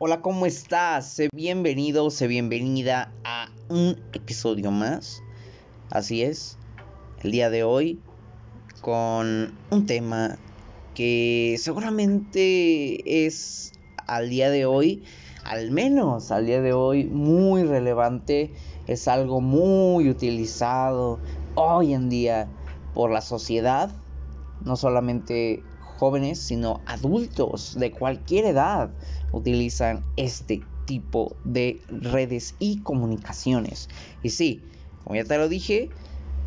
Hola, ¿cómo estás? Sé bienvenido, sé bienvenida a un episodio más. Así es, el día de hoy con un tema que seguramente es al día de hoy, al menos al día de hoy, muy relevante. Es algo muy utilizado hoy en día por la sociedad, no solamente jóvenes, sino adultos de cualquier edad utilizan este tipo de redes y comunicaciones. Y sí, como ya te lo dije,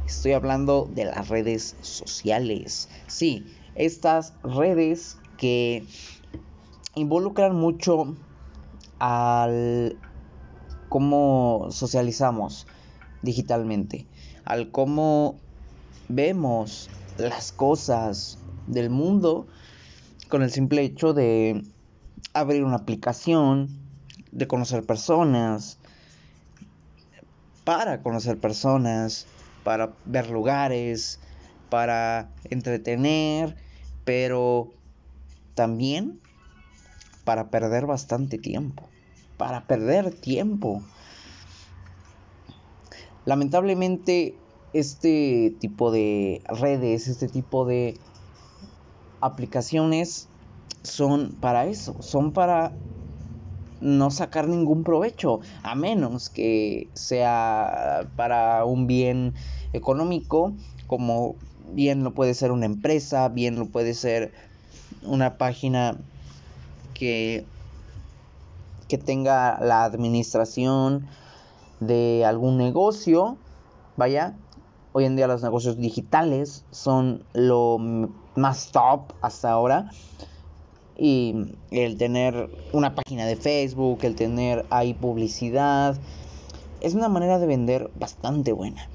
estoy hablando de las redes sociales. Sí, estas redes que involucran mucho al cómo socializamos digitalmente, al cómo vemos las cosas del mundo con el simple hecho de abrir una aplicación, de conocer personas, para conocer personas, para ver lugares, para entretener, pero también para perder bastante tiempo, para perder tiempo. Lamentablemente este tipo de redes, este tipo de aplicaciones son para eso, son para no sacar ningún provecho, a menos que sea para un bien económico, como bien lo puede ser una empresa, bien lo puede ser una página que, que tenga la administración de algún negocio, vaya, hoy en día los negocios digitales son lo más top hasta ahora. Y el tener una página de Facebook, el tener ahí publicidad, es una manera de vender bastante buena.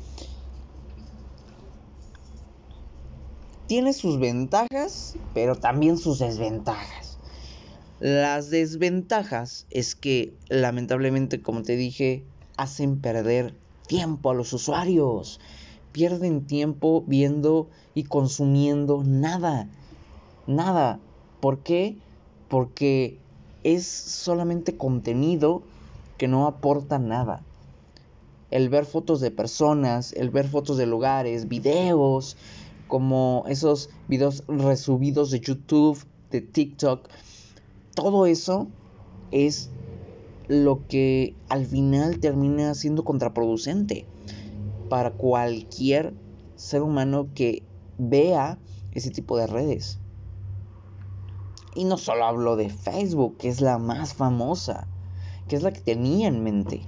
Tiene sus ventajas, pero también sus desventajas. Las desventajas es que lamentablemente, como te dije, hacen perder tiempo a los usuarios pierden tiempo viendo y consumiendo nada. Nada. ¿Por qué? Porque es solamente contenido que no aporta nada. El ver fotos de personas, el ver fotos de lugares, videos, como esos videos resubidos de YouTube, de TikTok, todo eso es lo que al final termina siendo contraproducente para cualquier ser humano que vea ese tipo de redes. Y no solo hablo de Facebook, que es la más famosa, que es la que tenía en mente.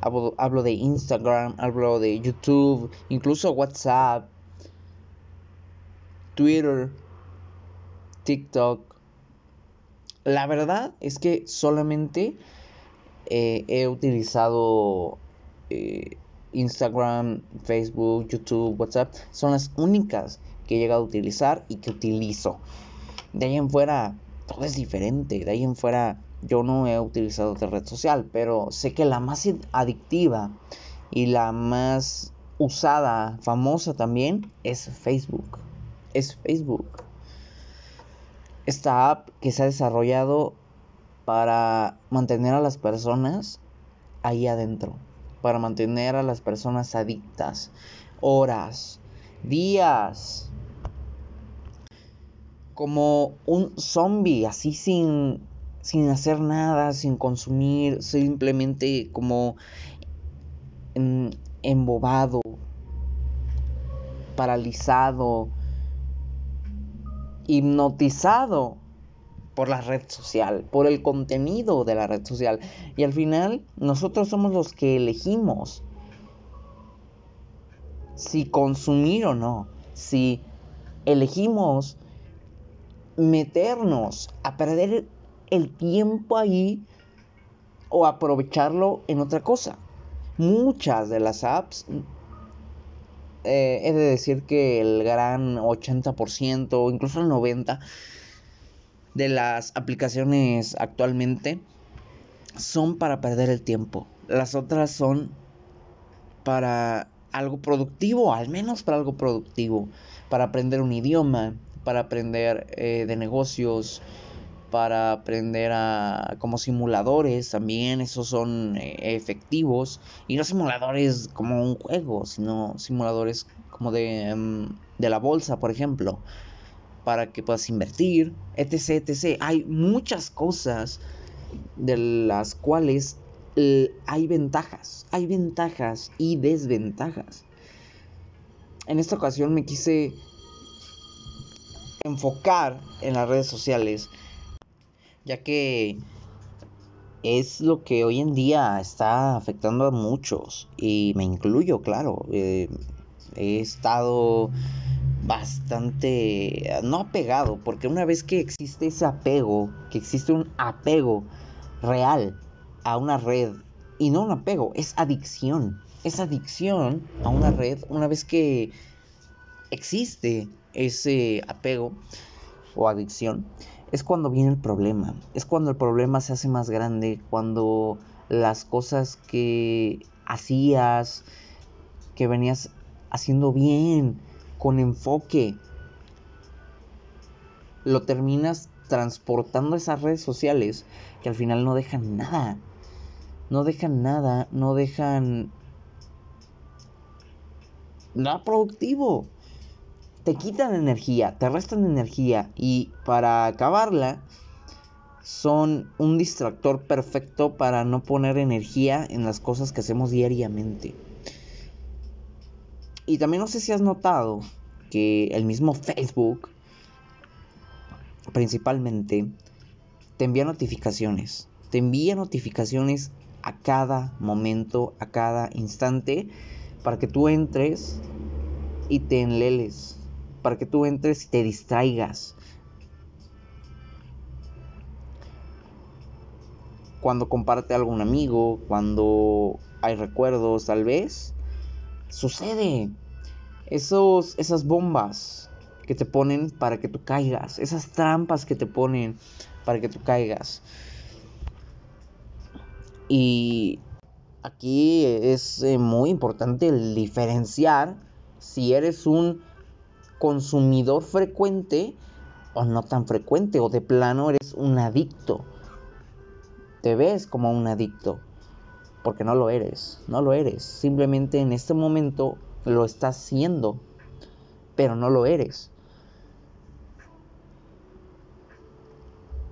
Hablo, de Instagram, hablo de YouTube, incluso WhatsApp, Twitter, TikTok. La verdad es que solamente eh, he utilizado eh, Instagram, Facebook, YouTube, WhatsApp son las únicas que he llegado a utilizar y que utilizo. De ahí en fuera, todo es diferente. De ahí en fuera, yo no he utilizado otra red social, pero sé que la más adictiva y la más usada, famosa también, es Facebook. Es Facebook. Esta app que se ha desarrollado para mantener a las personas ahí adentro para mantener a las personas adictas. Horas, días. Como un zombie, así sin, sin hacer nada, sin consumir, simplemente como embobado, paralizado, hipnotizado por la red social, por el contenido de la red social. Y al final nosotros somos los que elegimos si consumir o no, si elegimos meternos a perder el tiempo ahí o aprovecharlo en otra cosa. Muchas de las apps, eh, he de decir que el gran 80%, incluso el 90%, de las aplicaciones actualmente son para perder el tiempo. Las otras son para algo productivo, al menos para algo productivo, para aprender un idioma, para aprender eh, de negocios, para aprender a como simuladores también. Esos son eh, efectivos. Y no simuladores como un juego sino simuladores como de, em, de la bolsa por ejemplo para que puedas invertir etc etc hay muchas cosas de las cuales hay ventajas hay ventajas y desventajas en esta ocasión me quise enfocar en las redes sociales, ya que es lo que hoy en día está afectando a muchos y me incluyo, claro. Eh, he estado bastante, no apegado, porque una vez que existe ese apego, que existe un apego real a una red, y no un apego, es adicción, es adicción a una red, una vez que existe ese apego o adicción, es cuando viene el problema. Es cuando el problema se hace más grande, cuando las cosas que hacías, que venías haciendo bien, con enfoque, lo terminas transportando a esas redes sociales que al final no dejan nada. No dejan nada, no dejan nada productivo te quitan energía, te restan energía y para acabarla son un distractor perfecto para no poner energía en las cosas que hacemos diariamente. Y también no sé si has notado que el mismo Facebook principalmente te envía notificaciones. Te envía notificaciones a cada momento, a cada instante, para que tú entres y te enleles para que tú entres y te distraigas. Cuando comparte algún amigo, cuando hay recuerdos, tal vez, sucede. Esos, esas bombas que te ponen para que tú caigas, esas trampas que te ponen para que tú caigas. Y aquí es eh, muy importante diferenciar si eres un consumidor frecuente o no tan frecuente o de plano eres un adicto. Te ves como un adicto porque no lo eres, no lo eres. Simplemente en este momento lo estás siendo, pero no lo eres.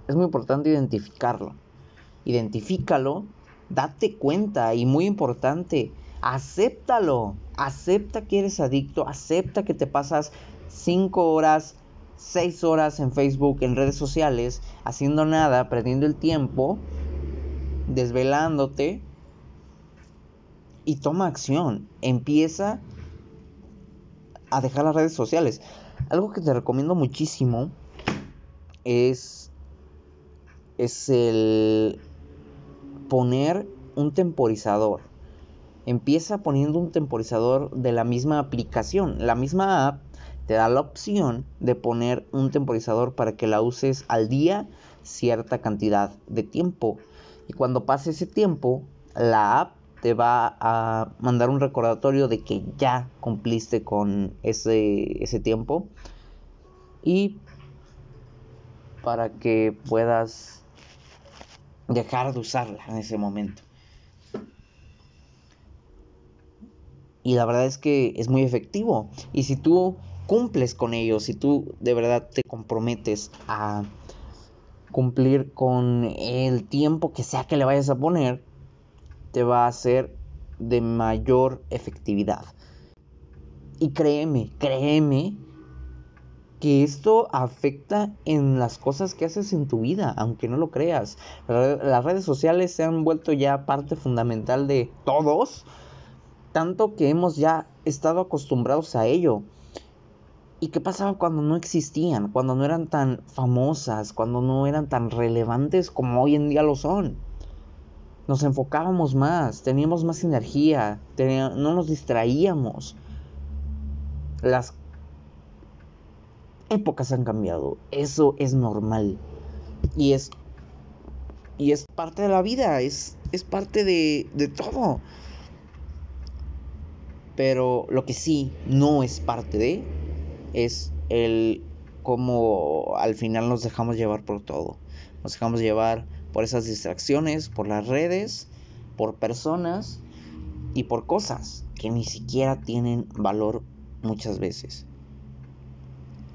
Es muy importante identificarlo. Identifícalo, date cuenta y muy importante, acéptalo. Acepta que eres adicto, acepta que te pasas 5 horas, 6 horas en Facebook, en redes sociales, haciendo nada, perdiendo el tiempo, desvelándote. Y toma acción. Empieza a dejar las redes sociales. Algo que te recomiendo muchísimo es, es el poner un temporizador empieza poniendo un temporizador de la misma aplicación. La misma app te da la opción de poner un temporizador para que la uses al día cierta cantidad de tiempo. Y cuando pase ese tiempo, la app te va a mandar un recordatorio de que ya cumpliste con ese, ese tiempo. Y para que puedas dejar de usarla en ese momento. Y la verdad es que es muy efectivo. Y si tú cumples con ello, si tú de verdad te comprometes a cumplir con el tiempo que sea que le vayas a poner, te va a ser de mayor efectividad. Y créeme, créeme que esto afecta en las cosas que haces en tu vida, aunque no lo creas. Las redes sociales se han vuelto ya parte fundamental de todos tanto que hemos ya estado acostumbrados a ello. ¿Y qué pasaba cuando no existían? Cuando no eran tan famosas, cuando no eran tan relevantes como hoy en día lo son. Nos enfocábamos más, teníamos más energía, no nos distraíamos. Las épocas han cambiado, eso es normal. Y es, y es parte de la vida, es, es parte de, de todo. Pero lo que sí no es parte de es el cómo al final nos dejamos llevar por todo. Nos dejamos llevar por esas distracciones, por las redes, por personas y por cosas que ni siquiera tienen valor muchas veces.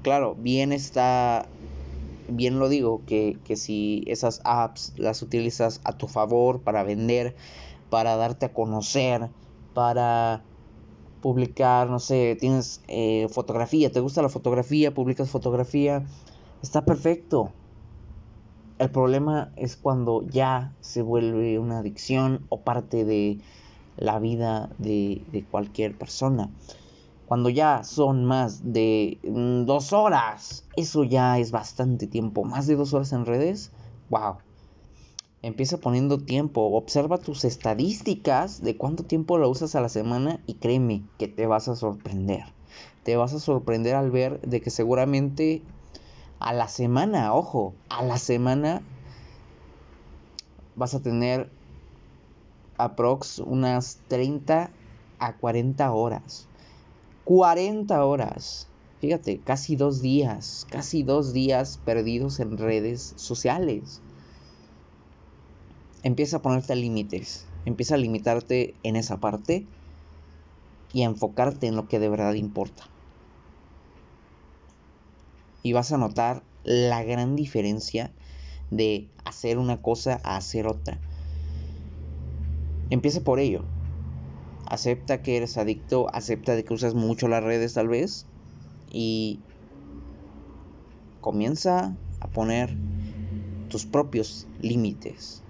Claro, bien está, bien lo digo, que, que si esas apps las utilizas a tu favor para vender, para darte a conocer, para publicar, no sé, tienes eh, fotografía, te gusta la fotografía, publicas fotografía, está perfecto. El problema es cuando ya se vuelve una adicción o parte de la vida de, de cualquier persona. Cuando ya son más de mm, dos horas, eso ya es bastante tiempo. Más de dos horas en redes, wow. Empieza poniendo tiempo, observa tus estadísticas de cuánto tiempo lo usas a la semana y créeme que te vas a sorprender. Te vas a sorprender al ver de que seguramente a la semana, ojo, a la semana vas a tener aprox unas 30 a 40 horas. 40 horas. Fíjate, casi dos días, casi dos días perdidos en redes sociales. Empieza a ponerte límites, empieza a limitarte en esa parte y a enfocarte en lo que de verdad importa y vas a notar la gran diferencia de hacer una cosa a hacer otra. Empieza por ello. Acepta que eres adicto, acepta de que usas mucho las redes tal vez y comienza a poner tus propios límites.